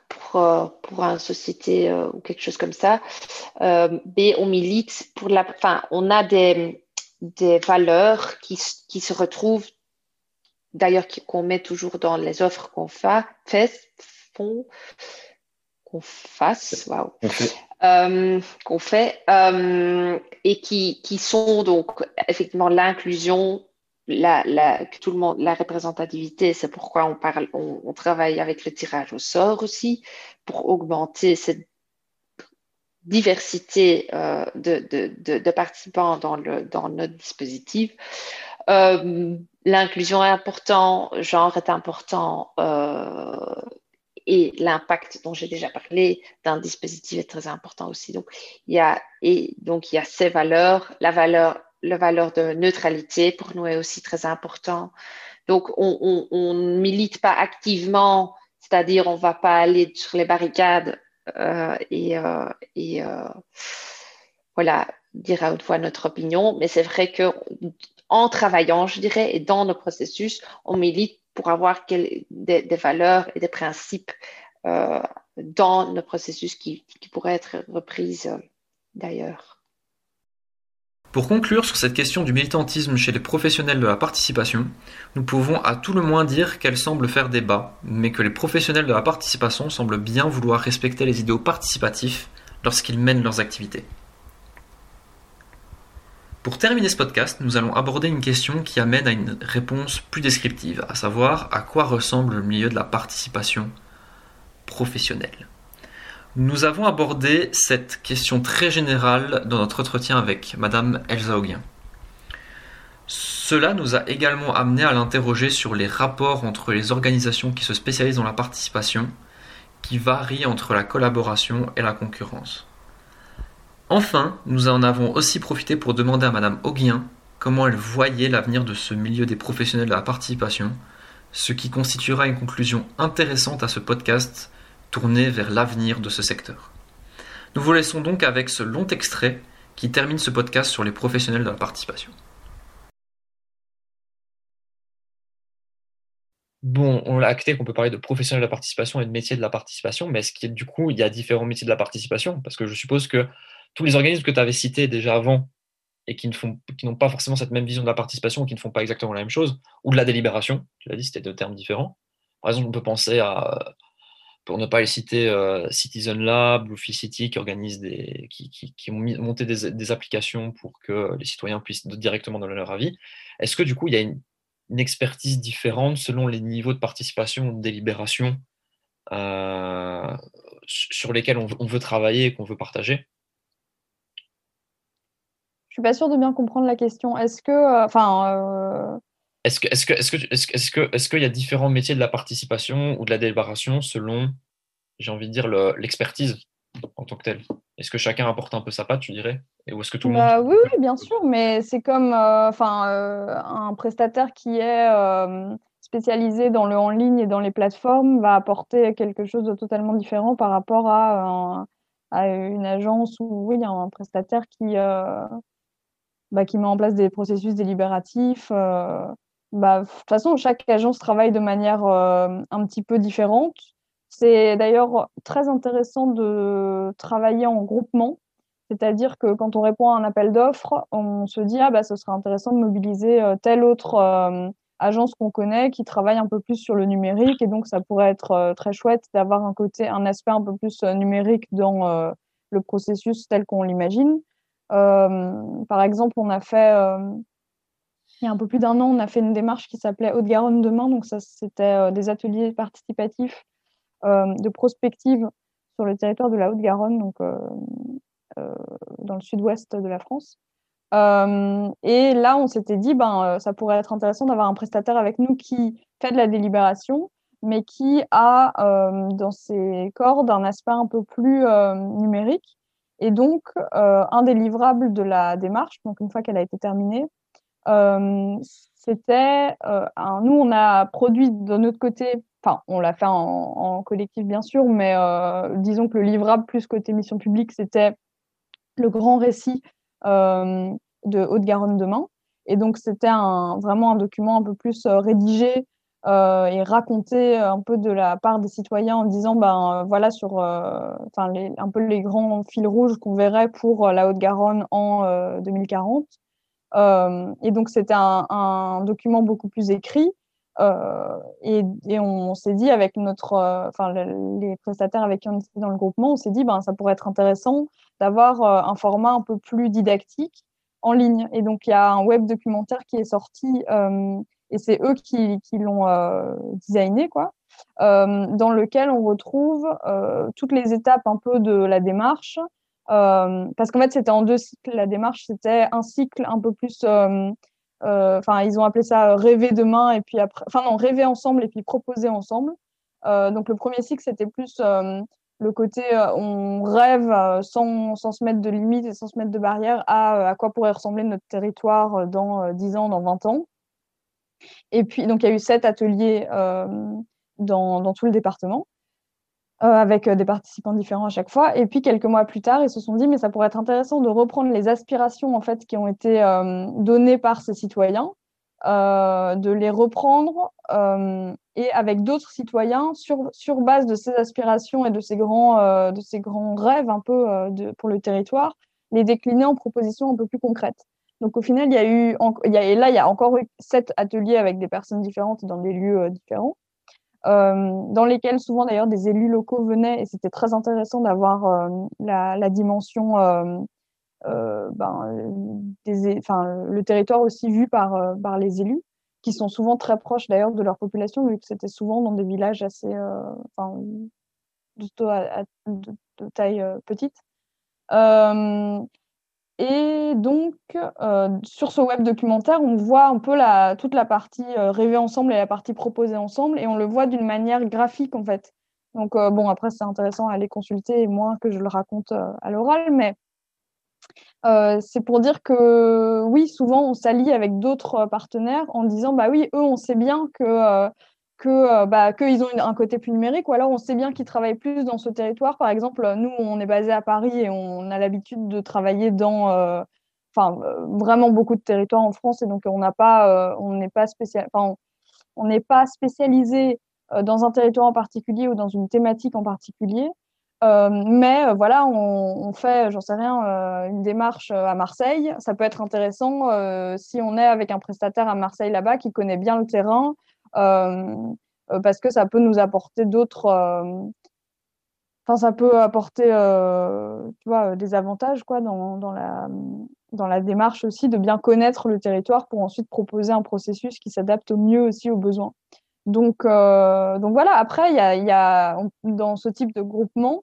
pour, euh, pour une société euh, ou quelque chose comme ça. Euh, mais on milite pour la, enfin, on a des, des valeurs qui, qui se retrouvent, d'ailleurs, qu'on met toujours dans les offres qu'on fait, fait font, qu'on fasse, waouh, euh, qu'on fait euh, et qui, qui, sont donc effectivement l'inclusion, la, la, tout le monde, la représentativité. C'est pourquoi on, parle, on, travaille avec le tirage au sort aussi pour augmenter cette diversité euh, de, de, de, participants dans, le, dans notre dispositif. L'inclusion est important, genre est important, et l'impact dont j'ai déjà parlé d'un dispositif est très important aussi. Donc, il y a, et donc, il y a ces valeurs. La valeur, la valeur de neutralité, pour nous, est aussi très important Donc, on ne milite pas activement, c'est-à-dire on ne va pas aller sur les barricades et, et voilà, dire à haute voix notre opinion, mais c'est vrai que en travaillant, je dirais, et dans nos processus, on milite pour avoir des, valeurs et des principes euh, dans nos processus qui, pourraient être reprises euh, d'ailleurs. Pour conclure sur cette question du militantisme chez les professionnels de la participation, nous pouvons à tout le moins dire qu'elle semble faire débat, mais que les professionnels de la participation semblent bien vouloir respecter les idéaux participatifs lorsqu'ils mènent leurs activités. Pour terminer ce podcast, nous allons aborder une question qui amène à une réponse plus descriptive, à savoir à quoi ressemble le milieu de la participation professionnelle. Nous avons abordé cette question très générale dans notre entretien avec Madame Elsa Auguin. Cela nous a également amené à l'interroger sur les rapports entre les organisations qui se spécialisent dans la participation, qui varient entre la collaboration et la concurrence. Enfin, nous en avons aussi profité pour demander à Madame Auguien comment elle voyait l'avenir de ce milieu des professionnels de la participation, ce qui constituera une conclusion intéressante à ce podcast tourné vers l'avenir de ce secteur. Nous vous laissons donc avec ce long extrait qui termine ce podcast sur les professionnels de la participation. Bon, on l'a acté qu'on peut parler de professionnels de la participation et de métiers de la participation, mais est-ce qu'il du coup, il y a différents métiers de la participation? Parce que je suppose que tous les organismes que tu avais cités déjà avant et qui n'ont pas forcément cette même vision de la participation, qui ne font pas exactement la même chose, ou de la délibération, tu l'as dit, c'était deux termes différents. Par exemple, on peut penser à, pour ne pas les citer, euh, Citizen Lab, Bluefy City, qui organisent des, qui, ont monté des, applications pour que les citoyens puissent directement donner leur avis. Est-ce que du coup, il y a une, expertise différente selon les niveaux de participation ou de délibération euh, sur lesquels on veut travailler et qu'on veut partager? Suis pas sûre de bien comprendre la question. Est-ce que, euh, enfin, euh, est-ce que, est-ce que, est-ce que, est-ce que, est-ce qu'il y a différents métiers de la participation ou de la délibération selon, j'ai envie de dire, l'expertise en tant que telle? Est-ce que chacun apporte un peu sa patte, tu dirais? Et où est-ce que tout le monde bah Oui, oui, bien sûr, mais c'est comme, euh, enfin, un prestataire qui est spécialisé dans le en ligne et dans les plateformes va apporter quelque chose de totalement différent par rapport à, à une agence ou oui, un prestataire qui bah, qui met en place des processus délibératifs. Euh, bah, de toute façon, chaque agence travaille de manière euh, un petit peu différente. C'est d'ailleurs très intéressant de travailler en groupement, c'est-à-dire que quand on répond à un appel d'offres, on se dit ah bah ce serait intéressant de mobiliser euh, telle autre agence qu'on connaît qui travaille un peu plus sur le numérique et donc ça pourrait être très chouette d'avoir un côté un aspect un peu plus numérique dans le processus tel qu'on l'imagine. Euh, par exemple, euh, il y a un peu plus d'un an, on a fait une démarche qui s'appelait Haute-Garonne demain. Donc, ça, c'était euh, des ateliers participatifs de prospective sur le territoire de la Haute-Garonne, donc dans le sud-ouest de la France. et là, on s'était dit, ben, ça pourrait être intéressant d'avoir un prestataire avec nous qui fait de la délibération, mais qui a dans ses cordes un aspect un peu plus numérique et donc, euh, un des livrables de la démarche, donc une fois qu'elle a été terminée, euh, c'était, euh, nous, on a produit de notre côté, enfin, on l'a fait en, collectif bien sûr, mais disons que le livrable plus côté mission publique, c'était le grand récit de Haute-Garonne demain. Et donc, c'était vraiment un document un peu plus rédigé euh, et raconter un peu de la part des citoyens en disant ben voilà sur enfin un peu les grands fils rouges qu'on verrait pour la Haute-Garonne en 2040 et donc c'était un, document beaucoup plus écrit et, et, on, s'est dit avec notre enfin les prestataires avec qui on était dans le groupement on s'est dit ben ça pourrait être intéressant d'avoir un format un peu plus didactique en ligne. Et donc il y a un web documentaire qui est sorti et c'est eux qui, qui l'ont euh, designé, quoi, euh, dans lequel on retrouve euh, toutes les étapes un peu de la démarche. parce qu'en fait, c'était en deux cycles. La démarche, c'était un cycle un peu plus. Enfin, ils ont appelé ça rêver demain, et puis après. Enfin, non, rêver ensemble et puis proposer ensemble. donc, le premier cycle, c'était plus le côté on rêve sans, sans, se mettre de limites et sans se mettre de barrières à à quoi pourrait ressembler notre territoire dans 10 ans, dans 20 ans. Et puis, donc, il y a eu sept ateliers dans, dans, tout le département. avec des participants différents à chaque fois. Et puis quelques mois plus tard, ils se sont dit mais ça pourrait être intéressant de reprendre les aspirations en fait qui ont été données par ces citoyens euh, de les reprendre euh, et avec d'autres citoyens sur, base de ces aspirations et de ces grands, euh, rêves un peu pour le territoire, les décliner en propositions un peu plus concrètes. Donc au final, il y a eu, et là, il y a encore eu sept ateliers avec des personnes différentes dans des lieux différents, dans lesquels souvent d'ailleurs des élus locaux venaient et c'était très intéressant d'avoir la, la, dimension euh, ben, des, enfin, le territoire aussi vu par, euh, par les élus, qui sont souvent très proches d'ailleurs de leur population, vu que c'était souvent dans des villages assez, euh, enfin, de, de, taille petite. Et donc, sur ce web documentaire, on voit un peu toute la partie rêver ensemble et la partie proposer ensemble, et on le voit d'une manière graphique, en fait. Donc, bon, après, c'est intéressant à aller consulter, et moins que je le raconte à l'oral, mais euh, c'est pour dire que oui, souvent on s'allie avec d'autres partenaires en disant bah oui, eux on sait bien que euh, que euh, bah, qu'ils ont un côté plus numérique ou alors on sait bien qu'ils travaillent plus dans ce territoire. Par exemple, nous on est basé à Paris et on a l'habitude de travailler dans enfin vraiment beaucoup de territoires en France et donc on n'a pas on n'est pas spécial on n'est pas spécialisé dans un territoire en particulier ou dans une thématique en particulier. Euh, mais euh, voilà, on, fait, j'en sais rien, euh, une démarche à Marseille. Ça peut être intéressant si on est avec un prestataire à Marseille là-bas qui connaît bien le terrain, parce que ça peut nous apporter d'autres. Enfin, ça peut apporter, des avantages quoi dans, dans, la dans la démarche aussi de bien connaître le territoire pour ensuite proposer un processus qui s'adapte au mieux aussi aux besoins. Donc, donc voilà, après, y a, dans ce type de groupement,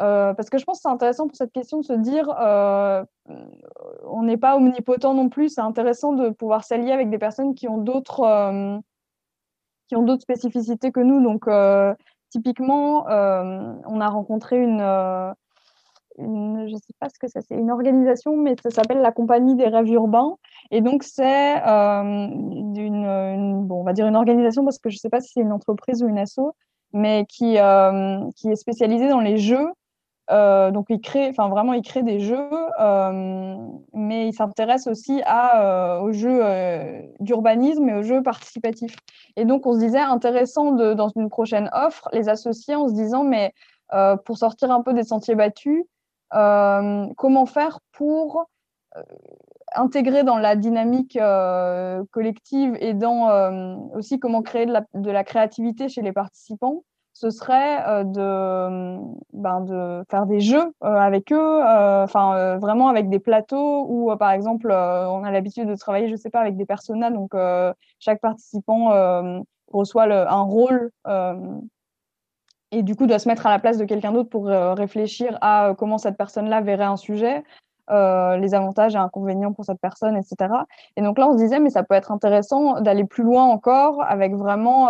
euh, parce que je pense que c'est intéressant pour cette question de se dire euh, on n'est pas omnipotent non plus. C'est intéressant de pouvoir s'allier avec des personnes qui ont d'autres euh, qui ont d'autres spécificités que nous. Donc typiquement, on a rencontré une, une je sais pas ce que c'est une organisation, mais ça s'appelle la Compagnie des rêves urbains. Et donc c'est une, bon, on va dire une organisation parce que je sais pas si c'est une entreprise ou une asso, mais qui, qui est spécialisée dans les jeux euh, donc, il crée, enfin vraiment, il crée des jeux, euh, mais il s'intéresse aussi euh, aux jeux d'urbanisme et aux jeux participatifs. Et donc, on se disait intéressant de, dans une prochaine offre, les associer en se disant, mais pour sortir un peu des sentiers battus, comment faire pour intégrer dans la dynamique collective et dans aussi comment créer de la créativité chez les participants ce serait euh, de, ben, de faire des jeux euh, avec eux, euh, enfin vraiment avec des plateaux où, par exemple, on a l'habitude de travailler, je sais pas, avec des personnages, donc chaque participant reçoit un rôle et du coup doit se mettre à la place de quelqu'un d'autre pour réfléchir à comment cette personne-là verrait un sujet. les avantages et inconvénients pour cette personne, etc. Et donc là, on se disait, mais ça peut être intéressant d'aller plus loin encore avec vraiment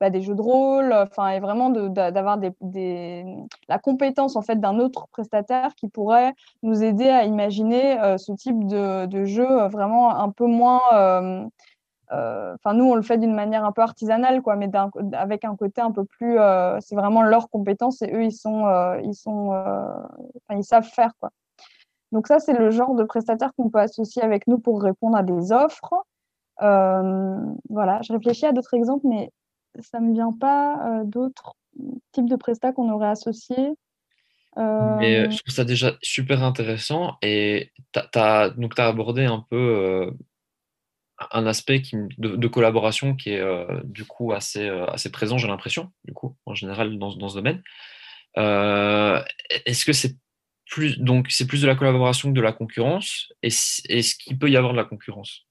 bah, des jeux de rôle, enfin, et vraiment d'avoir des, la compétence en fait d'un autre prestataire qui pourrait nous aider à imaginer euh, ce type de, jeu vraiment un peu moins. Euh, euh, enfin, nous, on le fait d'une manière un peu artisanale, quoi, mais avec un côté un peu plus. c'est vraiment leur compétence et eux, ils sont, ils sont, ils savent faire, quoi. Donc ça, c'est le genre de prestataire qu'on peut associer avec nous pour répondre à des offres. voilà, je réfléchis à d'autres exemples, mais ça me vient pas euh, d'autres types de prestats qu'on aurait associés. Mais euh, je trouve ça déjà super intéressant et tu as, as abordé un peu euh, un aspect qui, de, collaboration qui est du coup assez, assez présent, j'ai l'impression, du coup, en général dans, dans ce domaine. Est-ce que c'est plus, donc c'est plus de la collaboration que de la concurrence? Est-ce qu'il peut y avoir de la concurrence?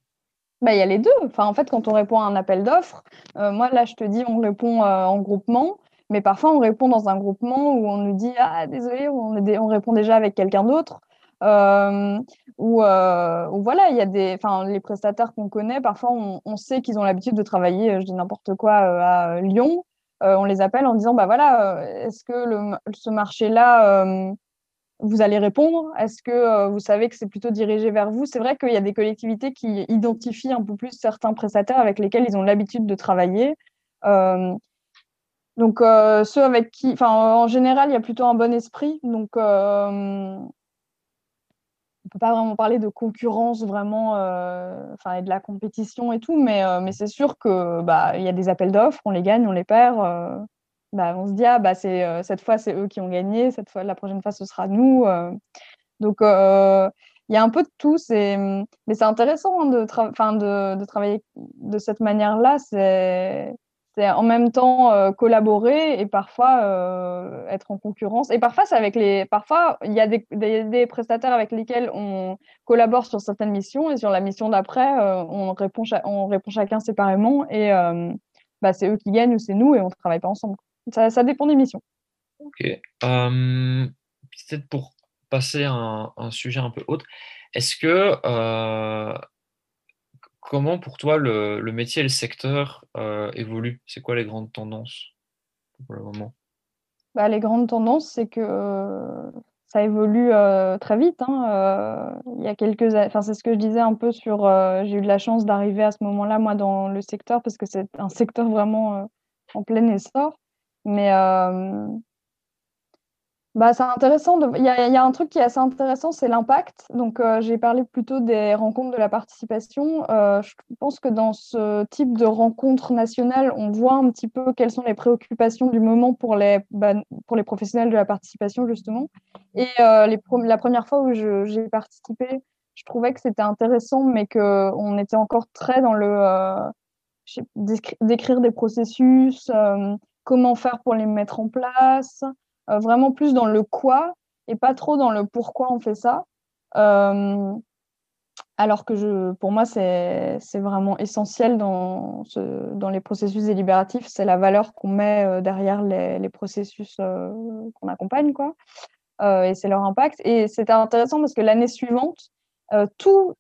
Bah, il y a les deux. Enfin, en fait, quand on répond à un appel d'offres, euh, moi, là, je te dis, on répond euh, en groupement, mais parfois, on répond dans un groupement où on nous dit, ah, désolé, on, on répond déjà avec quelqu'un d'autre. Euh, ou, voilà, il y a des, enfin, les prestataires qu'on connaît, parfois, on, sait qu'ils ont l'habitude de travailler, je dis n'importe quoi, à Lyon. on les appelle en disant, bah voilà, est-ce que le, ce marché-là vous allez répondre? Est-ce que vous savez que c'est plutôt dirigé vers vous? C'est vrai qu'il y a des collectivités qui identifient un peu plus certains prestataires avec lesquels ils ont l'habitude de travailler. donc, ceux avec qui, en général, il y a plutôt un bon esprit. Donc, on peut pas vraiment parler de concurrence vraiment, euh, enfin et de la compétition et tout, mais, euh, c'est sûr que bah y a des appels d'offres, on les gagne, on les perd. Euh, bah, on se dit ah bah c'est cette fois c'est eux qui ont gagné, cette fois la prochaine fois ce sera nous. donc il y a un peu de tout, mais c'est intéressant hein, de, de, de, travailler de cette manière-là. C'est c'est en même temps euh, collaborer et parfois euh, être en concurrence. Et parfois, c'est avec les. Parfois, il y a des, des, prestataires avec lesquels on collabore sur certaines missions et sur la mission d'après, euh, on, répond on répond chacun séparément et bah, c'est eux qui gagnent ou c'est nous et on ne travaille pas ensemble. Ça, ça, dépend des missions. Ok. Peut-être pour passer à un, un, sujet un peu autre, est-ce que Comment pour toi le, métier et le secteur euh, évoluent? C'est quoi les grandes tendances pour le moment? Bah, Les grandes tendances, c'est que euh, ça évolue euh, très vite. Hein, il y a quelques, enfin c'est ce que je disais un peu sur. J'ai eu de la chance d'arriver à ce moment-là, moi, dans le secteur, parce que c'est un secteur vraiment en plein essor. Mais bah, c'est intéressant. Il y, a un truc qui est assez intéressant, c'est l'impact. Donc, euh, j'ai parlé plutôt des rencontres de la participation. Euh, je pense que dans ce type de rencontre nationale, on voit un petit peu quelles sont les préoccupations du moment pour les, bah, pour les professionnels de la participation, justement. Et euh, la première fois où j'ai participé, je trouvais que c'était intéressant, mais qu'on était encore très dans le décrire des processus, comment faire pour les mettre en place. Euh, vraiment plus dans le quoi et pas trop dans le pourquoi on fait ça. Euh, alors que pour moi, c'est vraiment essentiel dans, les processus délibératifs, c'est la valeur qu'on met euh, derrière les, processus qu'on accompagne, quoi. et c'est leur impact. Et c'était intéressant parce que l'année suivante, [LAUGHS] toutes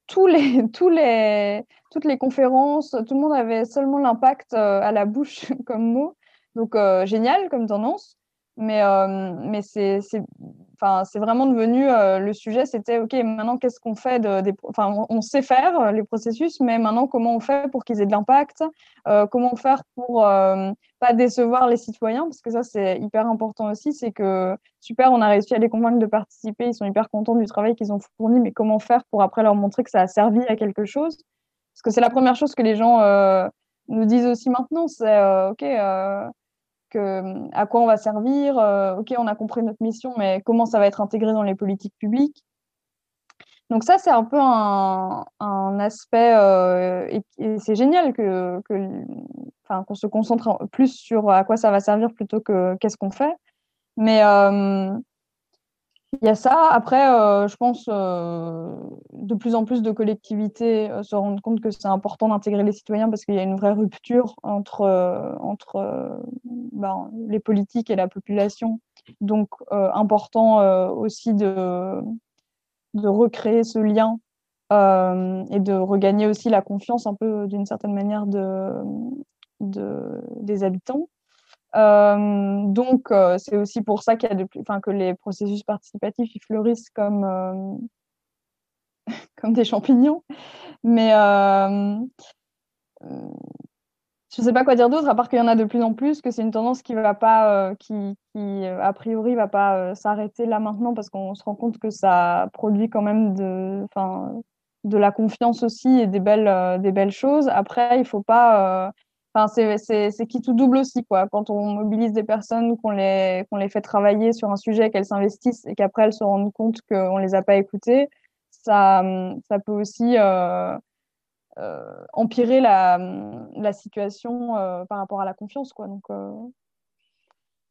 les conférences, tout le monde avait seulement l'impact à la bouche [LAUGHS] comme mot. Donc, génial comme tendance. Mais, euh, mais c'est vraiment devenu euh, le sujet, c'était OK, maintenant qu'est-ce qu'on fait de, Enfin, on sait faire euh, les processus, mais maintenant comment on fait pour qu'ils aient de l'impact Comment faire pour pas décevoir les citoyens Parce que ça, c'est hyper important aussi. C'est que super, on a réussi à les convaincre de participer, ils sont hyper contents du travail qu'ils ont fourni, mais comment faire pour après leur montrer que ça a servi à quelque chose? Parce que c'est la première chose que les gens nous disent aussi maintenant c'est OK à quoi on va servir. Euh, ok, on a compris notre mission, mais comment ça va être intégré dans les politiques publiques donc ça, c'est un peu un, aspect, euh, et, c'est génial que, qu'on se concentre plus sur à quoi ça va servir plutôt que qu'est-ce qu'on fait. Mais euh, il y a ça. Après, euh, je pense euh, de plus en plus de collectivités euh, se rendent compte que c'est important d'intégrer les citoyens parce qu'il y a une vraie rupture entre, entre ben, les politiques et la population. Donc, important aussi de, de recréer ce lien et de regagner aussi la confiance un peu d'une certaine manière de, de, des habitants. Euh, donc, euh, c'est aussi pour ça qu'il y a de enfin, que les processus participatifs ils fleurissent comme, euh, [LAUGHS] comme des champignons. Mais je ne sais pas quoi dire d'autre, à part qu'il y en a de plus en plus, que c'est une tendance qui va pas, qui, a priori va pas s'arrêter là maintenant, parce qu'on se rend compte que ça produit quand même de, de la confiance aussi et des belles, des belles choses. Après, il faut pas c'est qui tout double aussi, quoi. Quand on mobilise des personnes, qu'on les, fait travailler sur un sujet, qu'elles s'investissent et qu'après elles se rendent compte qu'on ne les a pas écoutées, ça, peut aussi euh, euh, empirer la, la situation euh, par rapport à la confiance, quoi. Donc,